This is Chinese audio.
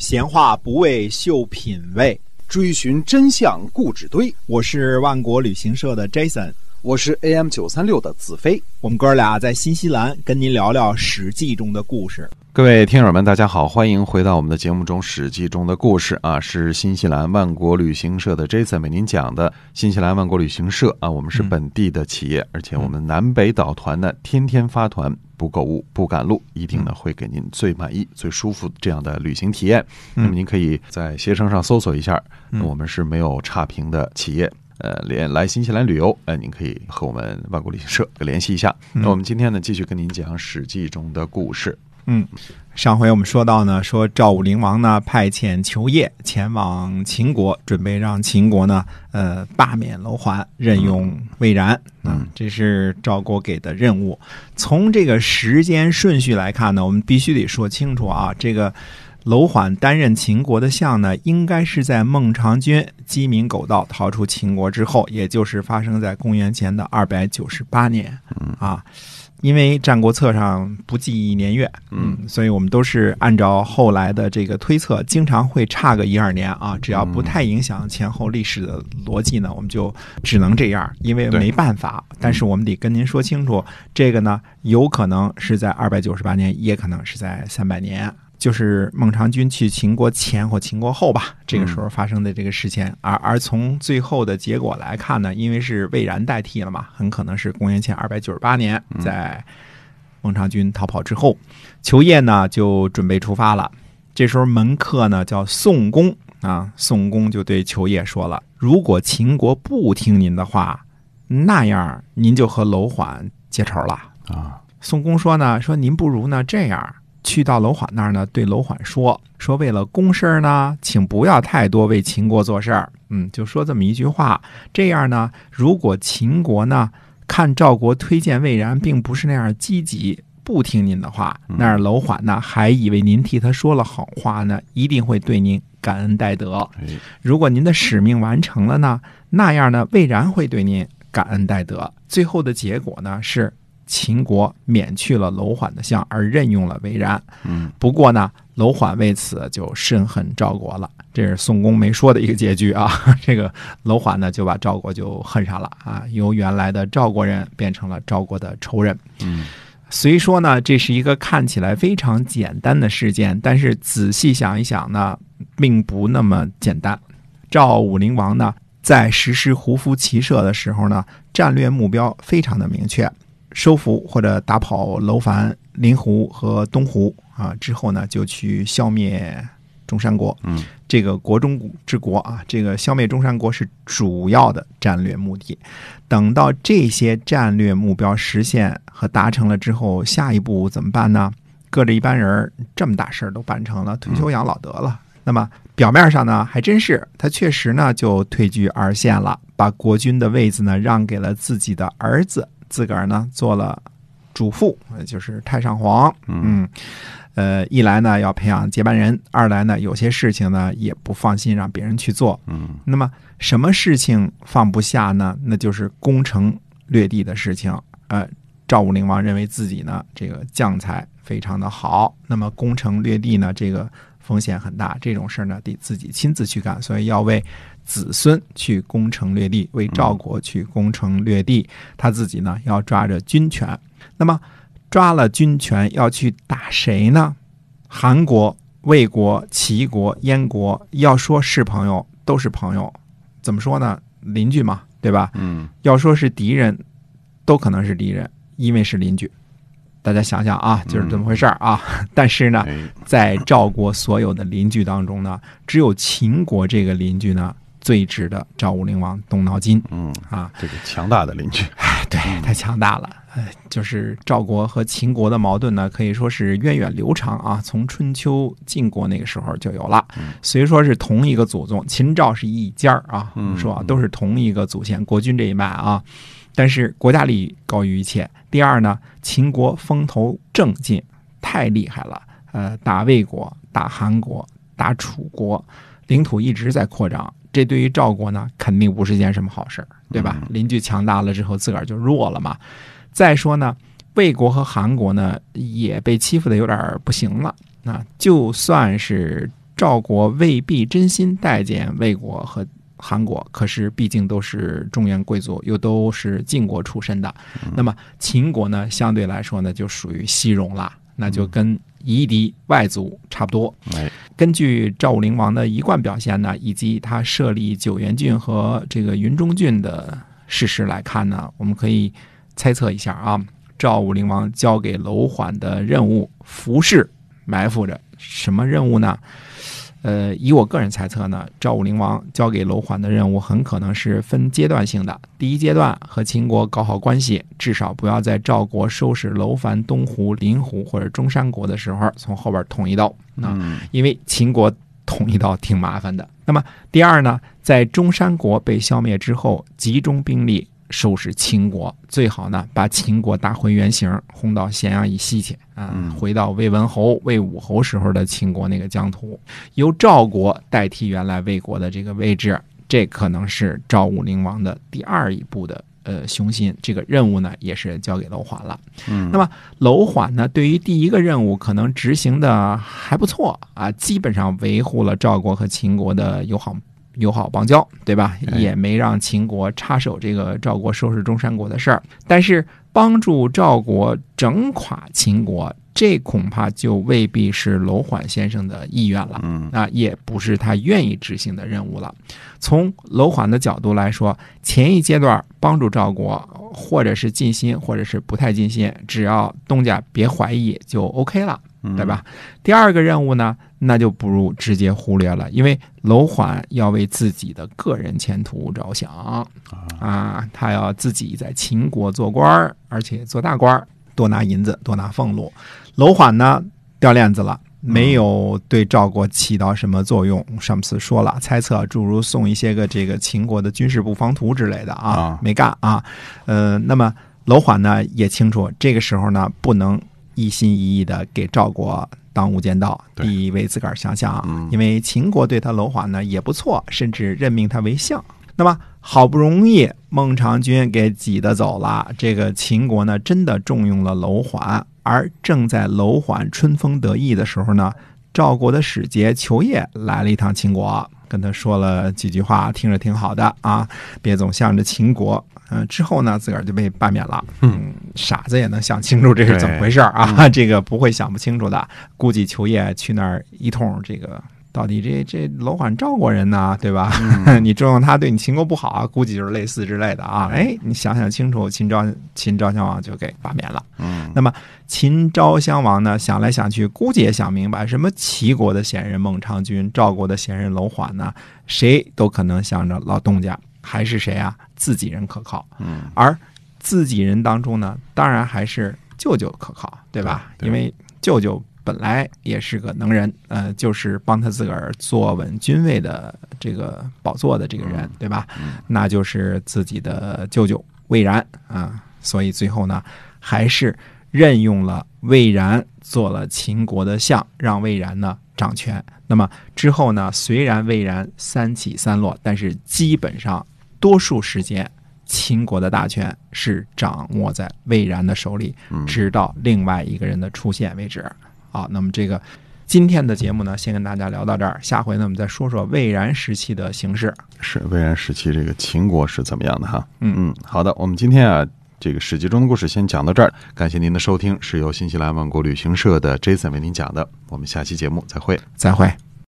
闲话不为秀品味，追寻真相故纸堆。我是万国旅行社的 Jason，我是 AM 九三六的子飞。我们哥俩在新西兰跟您聊聊《史记》中的故事。各位听友们，大家好，欢迎回到我们的节目中，《史记》中的故事啊，是新西兰万国旅行社的 Jason 为您讲的。新西兰万国旅行社啊，我们是本地的企业，而且我们南北岛团呢，天天发团。不购物，不赶路，一定呢会给您最满意、最舒服这样的旅行体验。那么您可以在携程上搜索一下，我们是没有差评的企业。呃，连来新西兰旅游，呃，您可以和我们万国旅行社联系一下。那我们今天呢，继续跟您讲《史记》中的故事。嗯，上回我们说到呢，说赵武灵王呢派遣求业前往秦国，准备让秦国呢，呃，罢免楼桓，任用魏然。嗯，这是赵国给的任务。从这个时间顺序来看呢，我们必须得说清楚啊，这个楼缓担任秦国的相呢，应该是在孟尝君鸡鸣狗盗逃出秦国之后，也就是发生在公元前的二百九十八年。嗯啊。因为《战国策》上不记年月，嗯，所以我们都是按照后来的这个推测，经常会差个一二年啊。只要不太影响前后历史的逻辑呢，我们就只能这样，因为没办法。但是我们得跟您说清楚，这个呢，有可能是在二百九十八年，也可能是在三百年。就是孟尝君去秦国前或秦国后吧，这个时候发生的这个事件。而而从最后的结果来看呢，因为是魏然代替了嘛，很可能是公元前二百九十八年，在孟尝君逃跑之后，裘业呢就准备出发了。这时候门客呢叫宋公啊，宋公就对裘业说了：“如果秦国不听您的话，那样您就和楼缓结仇了啊。”宋公说呢：“说您不如呢这样。”去到楼缓那儿呢，对楼缓说：“说为了公事儿呢，请不要太多为秦国做事儿。”嗯，就说这么一句话。这样呢，如果秦国呢看赵国推荐魏然，并不是那样积极，不听您的话，那楼缓呢还以为您替他说了好话呢，一定会对您感恩戴德。如果您的使命完成了呢，那样呢，魏然会对您感恩戴德。最后的结果呢是。秦国免去了楼缓的相，而任用了魏然。嗯，不过呢，楼缓为此就深恨赵国了。这是宋公没说的一个结局啊。这个楼缓呢，就把赵国就恨上了啊，由原来的赵国人变成了赵国的仇人。嗯，虽说呢，这是一个看起来非常简单的事件，但是仔细想一想呢，并不那么简单。赵武灵王呢，在实施胡服骑射的时候呢，战略目标非常的明确。收服或者打跑楼烦、临湖和东湖啊，之后呢，就去消灭中山国。嗯，这个国中之国啊，这个消灭中山国是主要的战略目的。等到这些战略目标实现和达成了之后，下一步怎么办呢？搁着一般人这么大事儿都办成了，退休养老得了。那么表面上呢，还真是他确实呢就退居二线了，把国君的位子呢让给了自己的儿子。自个儿呢做了主父，就是太上皇。嗯，呃，一来呢要培养接班人，二来呢有些事情呢也不放心让别人去做。嗯，那么什么事情放不下呢？那就是攻城略地的事情。呃，赵武灵王认为自己呢这个将才非常的好，那么攻城略地呢这个风险很大，这种事儿呢得自己亲自去干，所以要为。子孙去攻城略地，为赵国去攻城略地，他自己呢要抓着军权。那么抓了军权要去打谁呢？韩国、魏国、齐国、燕国，要说是朋友都是朋友，怎么说呢？邻居嘛，对吧？嗯。要说是敌人，都可能是敌人，因为是邻居。大家想想啊，就是这么回事儿啊。但是呢，在赵国所有的邻居当中呢，只有秦国这个邻居呢。最值得赵武灵王动脑筋，嗯啊，这个强大的邻居，哎，对，太强大了，哎，就是赵国和秦国的矛盾呢，可以说是源远流长啊，从春秋晋国那个时候就有了。虽说是同一个祖宗，秦赵是一家儿啊，我们说啊，都是同一个祖先，国君这一脉啊，但是国家利益高于一切。第二呢，秦国风头正劲，太厉害了，呃，打魏国，打韩国，打楚国，领土一直在扩张。这对于赵国呢，肯定不是件什么好事对吧？邻居强大了之后，自个儿就弱了嘛。再说呢，魏国和韩国呢，也被欺负的有点不行了。那就算是赵国未必真心待见魏国和韩国，可是毕竟都是中原贵族，又都是晋国出身的。那么秦国呢，相对来说呢，就属于西戎了，那就跟夷狄外族差不多。哎，根据赵武灵王的一贯表现呢，以及他设立九原郡和这个云中郡的事实来看呢，我们可以猜测一下啊，赵武灵王交给楼缓的任务，服饰埋伏着什么任务呢？呃，以我个人猜测呢，赵武灵王交给楼缓的任务很可能是分阶段性的。第一阶段和秦国搞好关系，至少不要在赵国收拾楼烦东胡、临胡或者中山国的时候从后边捅一刀啊，嗯因为秦国捅一刀挺麻烦的。那么第二呢，在中山国被消灭之后，集中兵力收拾秦国，最好呢把秦国打回原形，轰到咸阳以西去啊，嗯回到魏文侯、魏武侯时候的秦国那个疆土，由赵国代替原来魏国的这个位置，这可能是赵武灵王的第二一步的。呃，雄心这个任务呢，也是交给楼缓了。嗯那么楼缓呢，对于第一个任务可能执行的还不错啊，基本上维护了赵国和秦国的友好友好邦交，对吧？哎也没让秦国插手这个赵国收拾中山国的事儿。但是帮助赵国整垮秦国，这恐怕就未必是楼缓先生的意愿了。嗯啊，也不是他愿意执行的任务了。从楼缓的角度来说，前一阶段帮助赵国，或者是尽心，或者是不太尽心，只要东家别怀疑就 OK 了，嗯对吧？第二个任务呢，那就不如直接忽略了，因为楼缓要为自己的个人前途着想啊，他要自己在秦国做官儿，而且做大官儿，多拿银子，多拿俸禄。楼缓呢，掉链子了。没有对赵国起到什么作用。上次说了，猜测诸如送一些个这个秦国的军事布防图之类的啊啊，没干啊。呃，那么楼缓呢也清楚，这个时候呢不能一心一意的给赵国当无间道，对得为自个儿想想嗯，因为秦国对他楼缓呢也不错，甚至任命他为相。那么好不容易孟尝君给挤得走了，这个秦国呢真的重用了楼缓，而正在楼缓春风得意的时候呢，赵国的使节求业来了一趟秦国，跟他说了几句话，听着挺好的啊，别总向着秦国。嗯、之后呢，自个儿就被罢免了。嗯，傻子也能想清楚这是怎么回事儿啊，这个不会想不清楚的。估计裘业去那儿一通这个。到底这这楼缓赵国人呢，对吧？你重用他对你秦国不好啊，估计就是类似之类的啊。哎，你想想清楚，秦昭秦昭襄王就给罢免了。嗯那么秦昭襄王呢，想来想去，估计也想明白，什么齐国的贤人孟尝君，赵国的贤人楼缓呢，谁都可能想着老东家，还是谁啊？自己人可靠。嗯而自己人当中呢，当然还是舅舅可靠，对吧？对对因为舅舅本来也是个能人，呃，就是帮他自个儿坐稳君位的这个宝座的这个人，对吧？嗯那就是自己的舅舅魏然啊，所以最后呢，还是任用了魏然做了秦国的相，让魏然呢掌权。那么之后呢，虽然魏然三起三落，但是基本上多数时间，秦国的大权是掌握在魏然的手里，嗯直到另外一个人的出现为止。好，那么这个今天的节目呢，先跟大家聊到这儿，下回呢我们再说说魏然时期的形势。是魏然时期这个秦国是怎么样的哈？嗯嗯，好的，我们今天啊。这个史记中的故事先讲到这儿，感谢您的收听，是由新西兰万国旅行社的 Jason 为您讲的，我们下期节目再会。再会。